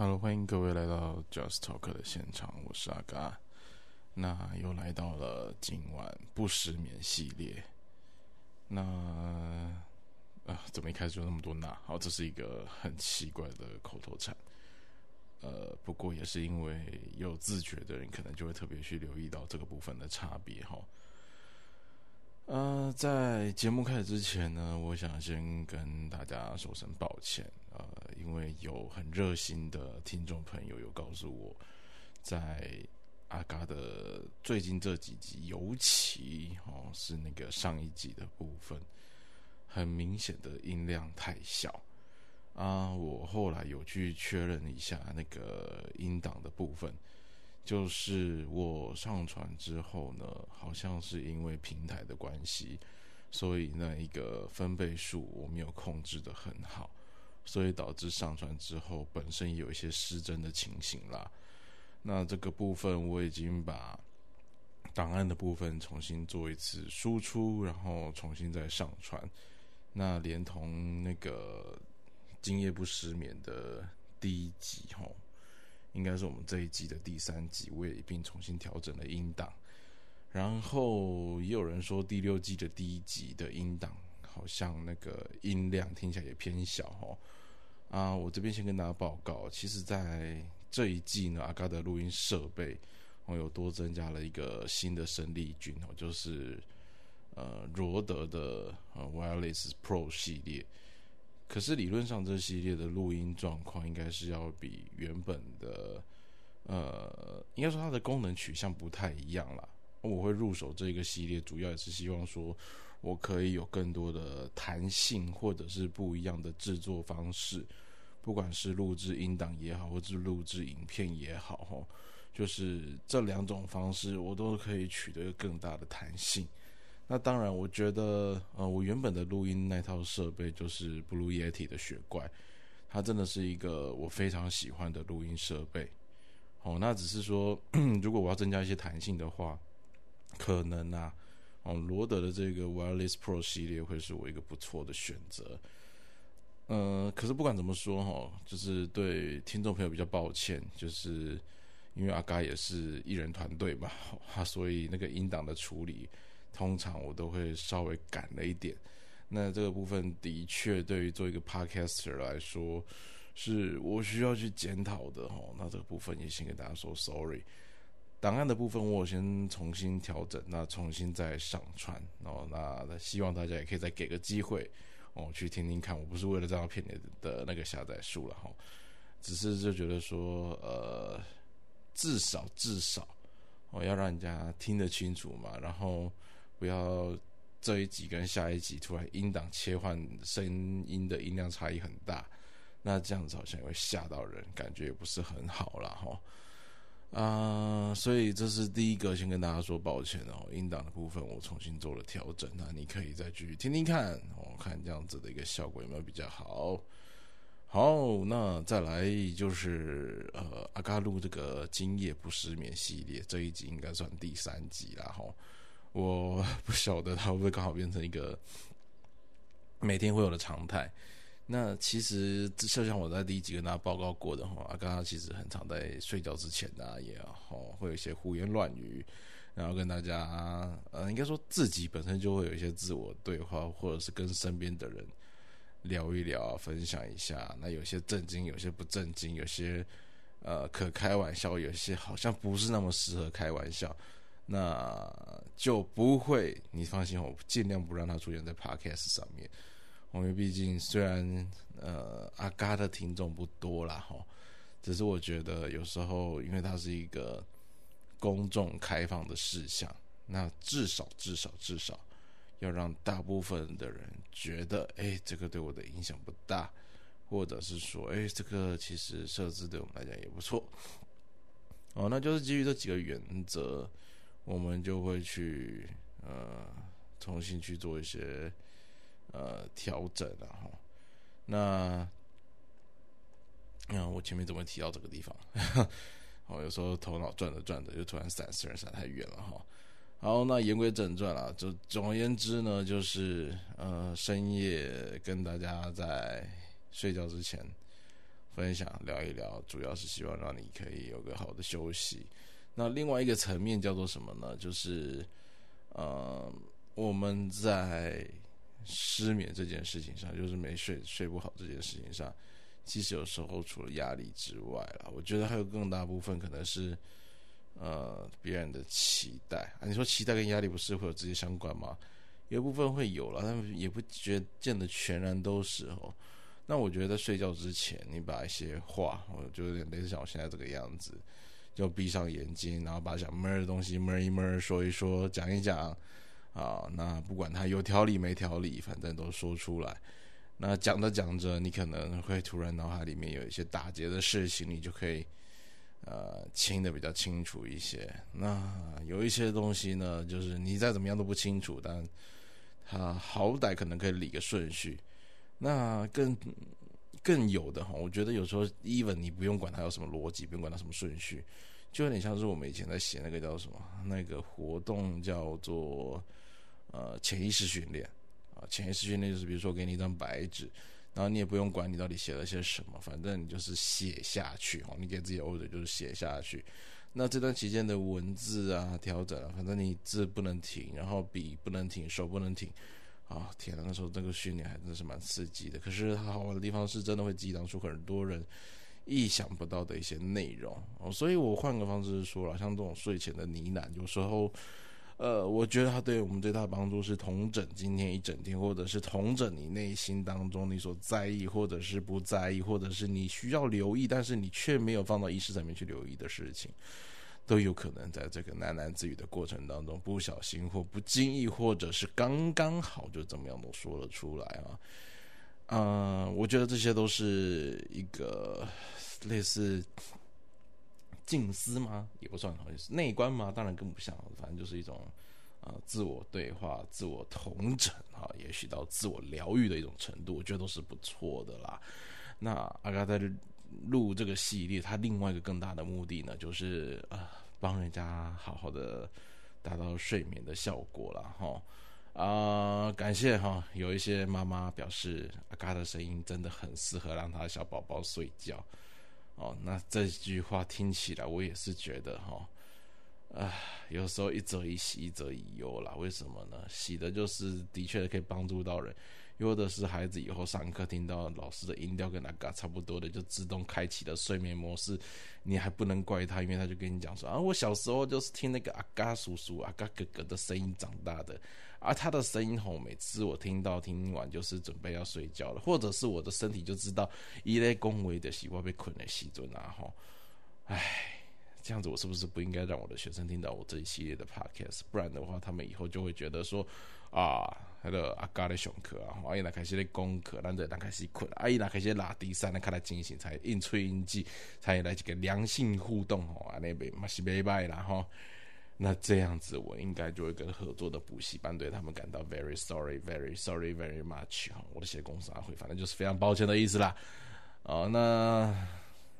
Hello，欢迎各位来到 Just Talk 的现场，我是阿嘎。那又来到了今晚不失眠系列。那啊，怎么一开始就那么多那？好，这是一个很奇怪的口头禅。呃，不过也是因为有自觉的人，可能就会特别去留意到这个部分的差别哈。呃，在节目开始之前呢，我想先跟大家说声抱歉。呃，因为有很热心的听众朋友有告诉我，在阿嘎的最近这几集，尤其哦是那个上一集的部分，很明显的音量太小啊。我后来有去确认一下那个音档的部分，就是我上传之后呢，好像是因为平台的关系，所以那一个分贝数我没有控制的很好。所以导致上传之后本身有一些失真的情形啦。那这个部分我已经把档案的部分重新做一次输出，然后重新再上传。那连同那个今夜不失眠的第一集吼，应该是我们这一集的第三集，我也一并重新调整了音档。然后也有人说第六季的第一集的音档。好像那个音量听起来也偏小哦。啊！我这边先跟大家报告，其实，在这一季呢，阿嘎的录音设备我，有多增加了一个新的生力军哦，就是呃罗德的呃 Wireless Pro 系列。可是理论上，这系列的录音状况应该是要比原本的呃，应该说它的功能取向不太一样啦。我会入手这个系列，主要也是希望说。我可以有更多的弹性，或者是不一样的制作方式，不管是录制音档也好，或是录制影片也好，哈，就是这两种方式，我都可以取得更大的弹性。那当然，我觉得，呃，我原本的录音那套设备就是 Blue Yeti 的雪怪，它真的是一个我非常喜欢的录音设备。哦，那只是说，如果我要增加一些弹性的话，可能啊。哦，罗德的这个 Wireless Pro 系列会是我一个不错的选择。呃，可是不管怎么说哈，就是对听众朋友比较抱歉，就是因为阿嘎也是艺人团队嘛，哈，所以那个音档的处理，通常我都会稍微赶了一点。那这个部分的确对于做一个 Podcaster 来说，是我需要去检讨的哈。那这个部分也先跟大家说 Sorry。档案的部分我先重新调整，那重新再上传哦。那希望大家也可以再给个机会哦，去听听看。我不是为了这样骗你的那个下载数了哈，只是就觉得说，呃，至少至少哦，要让人家听得清楚嘛。然后不要这一集跟下一集突然音档切换声音的音量差异很大，那这样子好像也会吓到人，感觉也不是很好了哈。啊，所以这是第一个，先跟大家说抱歉哦。音档的部分我重新做了调整，那你可以再继续听听看，我看这样子的一个效果有没有比较好。好，那再来就是呃，阿嘎录这个今夜不失眠系列这一集应该算第三集了哈。我不晓得它会不会刚好变成一个每天会有的常态。那其实就像我在第一集跟大家报告过的哈，刚刚其实很常在睡觉之前呢，也好会有一些胡言乱语，然后跟大家呃应该说自己本身就会有一些自我对话，或者是跟身边的人聊一聊，分享一下。那有些震惊，有些不震惊，有些呃可开玩笑，有些好像不是那么适合开玩笑，那就不会。你放心，我尽量不让它出现在 podcast 上面。因为毕竟虽然呃阿嘎的听众不多啦哈，只是我觉得有时候因为它是一个公众开放的事项，那至少至少至少要让大部分的人觉得，哎，这个对我的影响不大，或者是说，哎，这个其实设置对我们来讲也不错。哦，那就是基于这几个原则，我们就会去呃重新去做一些。呃，调整了哈。那，嗯，我前面怎么提到这个地方？哦，有时候头脑转着转着，就突然闪失，闪太远了哈。好，那言归正传了，就总而言之呢，就是呃，深夜跟大家在睡觉之前，分享聊一聊，主要是希望让你可以有个好的休息。那另外一个层面叫做什么呢？就是呃，我们在失眠这件事情上，就是没睡睡不好这件事情上，其实有时候除了压力之外啦，我觉得还有更大部分可能是呃别人的期待啊。你说期待跟压力不是会有直接相关吗？有一部分会有了，但也不觉见得全然都是哦。那我觉得在睡觉之前，你把一些话，我就有点类似像我现在这个样子，就闭上眼睛，然后把想闷的东西闷一闷，说一说，讲一讲啊。那不管它有条理没条理，反正都说出来。那讲着讲着，你可能会突然脑海里面有一些打结的事情，你就可以呃清的比较清楚一些。那有一些东西呢，就是你再怎么样都不清楚，但他好歹可能可以理个顺序，那更更有的哈，我觉得有时候 even 你不用管它有什么逻辑，不用管它什么顺序，就有点像是我们以前在写那个叫什么那个活动叫做呃潜意识训练啊，潜意识训练就是比如说给你一张白纸，然后你也不用管你到底写了些什么，反正你就是写下去哈，你给自己 order 就是写下去。那这段期间的文字啊，调整啊，反正你字不能停，然后笔不能停，手不能停，啊，天呐，那时候这个训练还真是蛮刺激的。可是它好玩的地方是真的会激荡出很多人意想不到的一些内容哦。所以我换个方式说了，像这种睡前的呢喃，有时候。呃，我觉得它对我们最大的帮助是同整今天一整天，或者是同整你内心当中你所在意，或者是不在意，或者是你需要留意，但是你却没有放到意识层面去留意的事情，都有可能在这个喃喃自语的过程当中，不小心或不经意，或者是刚刚好就怎么样都说了出来啊。嗯，我觉得这些都是一个类似。静思吗？也不算，好像是内观吗？当然更不像，反正就是一种啊，自我对话、自我同整啊，也许到自我疗愈的一种程度，我觉得都是不错的啦。那阿嘎在录这个系列，它另外一个更大的目的呢，就是啊，帮人家好好的达到睡眠的效果了哈。啊，感谢哈，有一些妈妈表示阿嘎的声音真的很适合让他的小宝宝睡觉。哦，那这句话听起来，我也是觉得哈，啊，有时候一则以喜，一则以忧啦。为什么呢？喜的就是的确可以帮助到人，忧的是孩子以后上课听到老师的音调跟那嘎差不多的，就自动开启了睡眠模式。你还不能怪他，因为他就跟你讲说啊，我小时候就是听那个阿嘎叔叔、阿嘎哥哥的声音长大的。而他的声音吼，每次我听到听完就是准备要睡觉了，或者是我的身体就知道一类恭维的习惯被困了西尊啊吼，唉，这样子我是不是不应该让我的学生听到我这一系列的 podcast？不然的话，他们以后就会觉得说啊，那个阿嘎的上课啊，阿姨那开始的功课，咱就那开始困，阿姨那开始拉第三，那开来进行才应催应记，才来一个良性互动吼，啊那边嘛是拜拜啦吼。那这样子，我应该就会跟合作的补习班对他们感到 very sorry, very sorry, very much 哈，我的写公司阿辉，反正就是非常抱歉的意思啦。哦，那，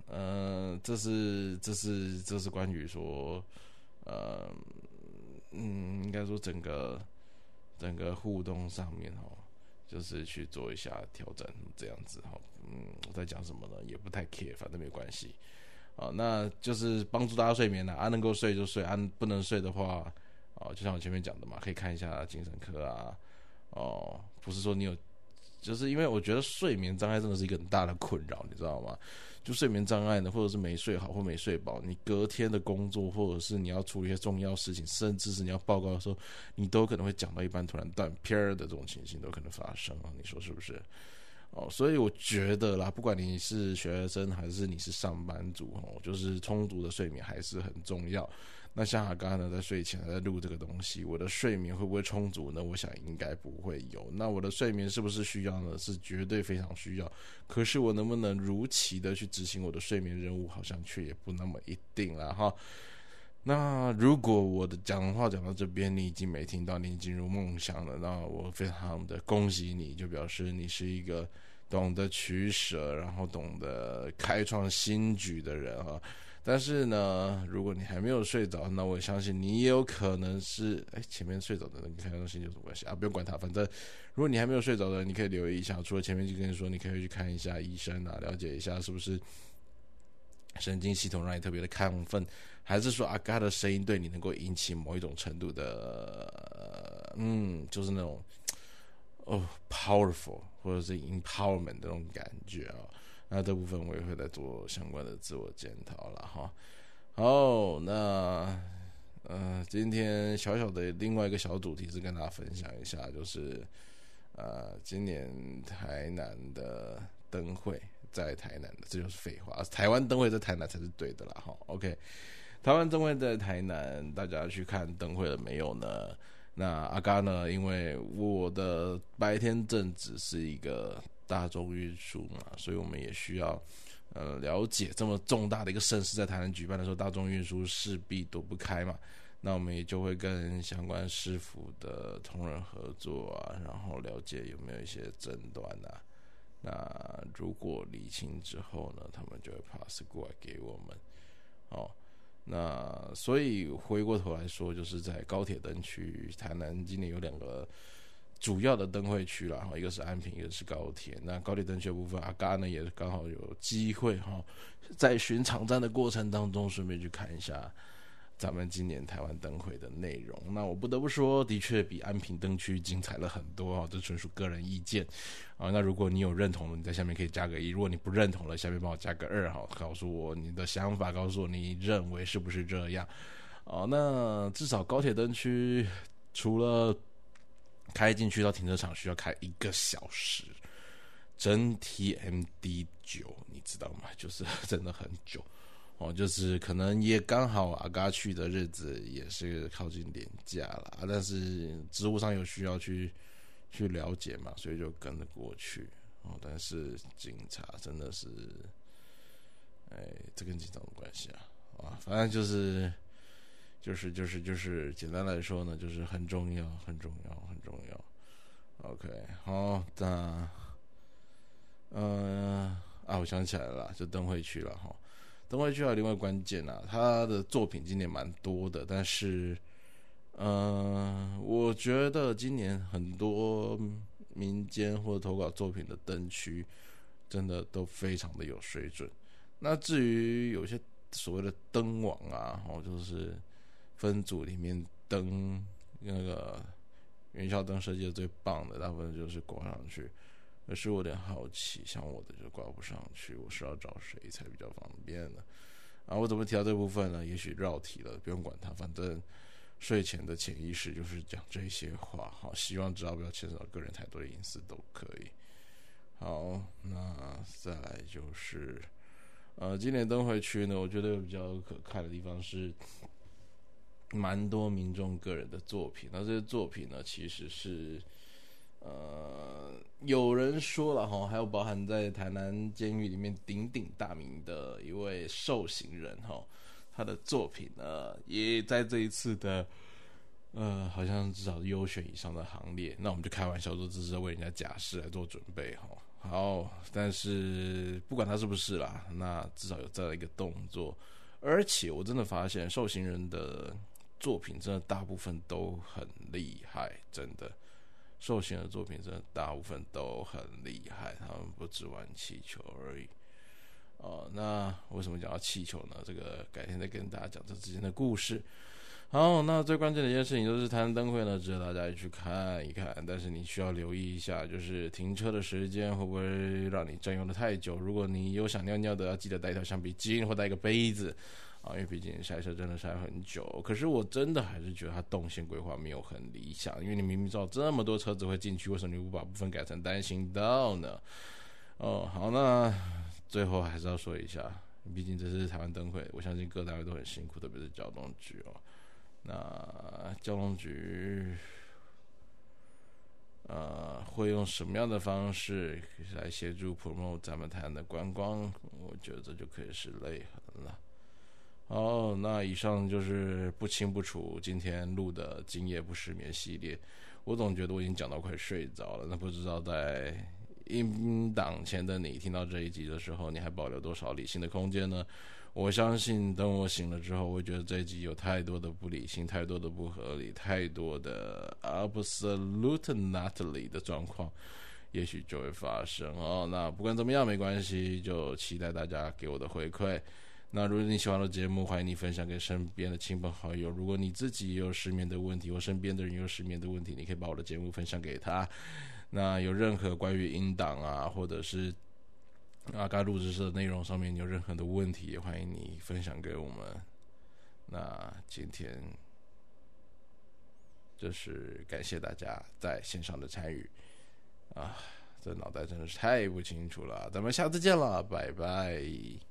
呃，这是这是这是关于说，呃，嗯，应该说整个整个互动上面哈，就是去做一下调整，这样子哈，嗯，我在讲什么呢？也不太 care，反正没关系。啊，那就是帮助大家睡眠了啊，能够睡就睡，啊不能睡的话，啊，就像我前面讲的嘛，可以看一下精神科啊，哦，不是说你有，就是因为我觉得睡眠障碍真的是一个很大的困扰，你知道吗？就睡眠障碍呢，或者是没睡好或没睡饱，你隔天的工作，或者是你要处理一些重要事情，甚至是你要报告的时候，你都可能会讲到一半突然断片儿的这种情形都可能发生啊，你说是不是？哦，所以我觉得啦，不管你是学生还是你是上班族，哦，就是充足的睡眠还是很重要。那像我刚才呢，在睡前在录这个东西，我的睡眠会不会充足呢？我想应该不会有。那我的睡眠是不是需要呢？是绝对非常需要。可是我能不能如期的去执行我的睡眠任务，好像却也不那么一定了哈。那如果我的讲话讲到这边，你已经没听到，你进入梦想了，那我非常的恭喜你，就表示你是一个懂得取舍，然后懂得开创新局的人啊。但是呢，如果你还没有睡着，那我相信你也有可能是，哎，前面睡着的人你看东西有什么关系啊？不用管他，反正如果你还没有睡着的，你可以留意一下。除了前面就跟你说，你可以去看一下医生啊，了解一下是不是神经系统让你特别的亢奋，还是说阿嘎的声音对你能够引起某一种程度的，嗯，就是那种哦，powerful 或者是 empowerment 的那种感觉啊。那这部分我也会再做相关的自我检讨了哈。好，那呃，今天小小的另外一个小主题是跟大家分享一下，就是呃，今年台南的灯会在台南的，这就是废话，台湾灯会在台南才是对的啦哈。OK，台湾灯会在台南，大家去看灯会了没有呢？那阿嘎呢？因为我的白天正职是一个。大众运输嘛，所以我们也需要呃了解这么重大的一个盛事在台南举办的时候，大众运输势必躲不开嘛。那我们也就会跟相关师傅的同仁合作啊，然后了解有没有一些争端啊。那如果理清之后呢，他们就会 pass 过来给我们。哦，那所以回过头来说，就是在高铁灯区，台南今年有两个。主要的灯会区了哈，一个是安平，一个是高铁。那高铁灯区部分，阿嘎呢也刚好有机会哈，在巡场站的过程当中，顺便去看一下咱们今年台湾灯会的内容。那我不得不说，的确比安平灯区精彩了很多啊，这纯属个人意见啊。那如果你有认同的，你在下面可以加个一；如果你不认同了，下面帮我加个二哈，告诉我你的想法，告诉我你认为是不是这样哦。那至少高铁灯区除了开进去到停车场需要开一个小时，真 TMD 九，你知道吗？就是真的很久哦，就是可能也刚好阿嘎去的日子也是靠近年假了，但是职务上有需要去去了解嘛，所以就跟着过去哦。但是警察真的是，哎，这跟警察有关系啊？啊，反正就是。就是就是就是简单来说呢，就是很重要，很重要，很重要。OK，好，的，嗯啊，我想起来了，就灯会区了哈。灯会区还有另外关键啊，他的作品今年蛮多的，但是，嗯，我觉得今年很多民间或者投稿作品的灯区，真的都非常的有水准。那至于有些所谓的灯网啊，哦，就是。分组里面灯那个元宵灯设计的最棒的，大部分就是挂上去。可是我有点好奇，像我的就挂不上去，我是要找谁才比较方便呢？啊，我怎么提到这部分呢？也许绕题了，不用管它，反正睡前的潜意识就是讲这些话。好，希望只要不要牵扯到个人太多的隐私都可以。好，那再来就是，呃，今年灯会区呢，我觉得比较可看的地方是。蛮多民众个人的作品，那这些作品呢，其实是，呃，有人说了哈，还有包含在台南监狱里面鼎鼎大名的一位受刑人哈，他的作品呢，也在这一次的，呃，好像至少优选以上的行列。那我们就开玩笑说，这是为人家假释来做准备哈。好，但是不管他是不是啦，那至少有这样一个动作，而且我真的发现受刑人的。作品真的大部分都很厉害，真的，寿星的作品真的大部分都很厉害，他们不只玩气球而已。哦，那为什么讲到气球呢？这个改天再跟大家讲这之间的故事。好，那最关键的一件事情就是台湾灯会呢，值得大家去看一看，但是你需要留意一下，就是停车的时间会不会让你占用的太久。如果你有想尿尿的，要记得带一条橡皮筋或带一个杯子。啊，因为毕竟赛车真的赛很久，可是我真的还是觉得它动线规划没有很理想。因为你明明知道这么多车子会进去，为什么你不把部分改成单行道呢？哦，好，那最后还是要说一下，毕竟这是台湾灯会，我相信各单位都很辛苦，特别是交通局哦。那交通局，呃，会用什么样的方式来协助 promote 咱们台湾的观光？我觉得这就可以是泪痕了。那以上就是不清不楚今天录的今夜不失眠系列。我总觉得我已经讲到快睡着了，那不知道在音档前的你听到这一集的时候，你还保留多少理性的空间呢？我相信等我醒了之后，我会觉得这一集有太多的不理性，太多的不合理，太多的 absolutely 的状况，也许就会发生哦。那不管怎么样，没关系，就期待大家给我的回馈。那如果你喜欢我的节目，欢迎你分享给身边的亲朋好友。如果你自己也有失眠的问题，或身边的人有失眠的问题，你可以把我的节目分享给他。那有任何关于音档啊，或者是阿嘎录制的内容上面你有任何的问题，也欢迎你分享给我们。那今天就是感谢大家在线上的参与啊，这脑袋真的是太不清楚了。咱们下次见了，拜拜。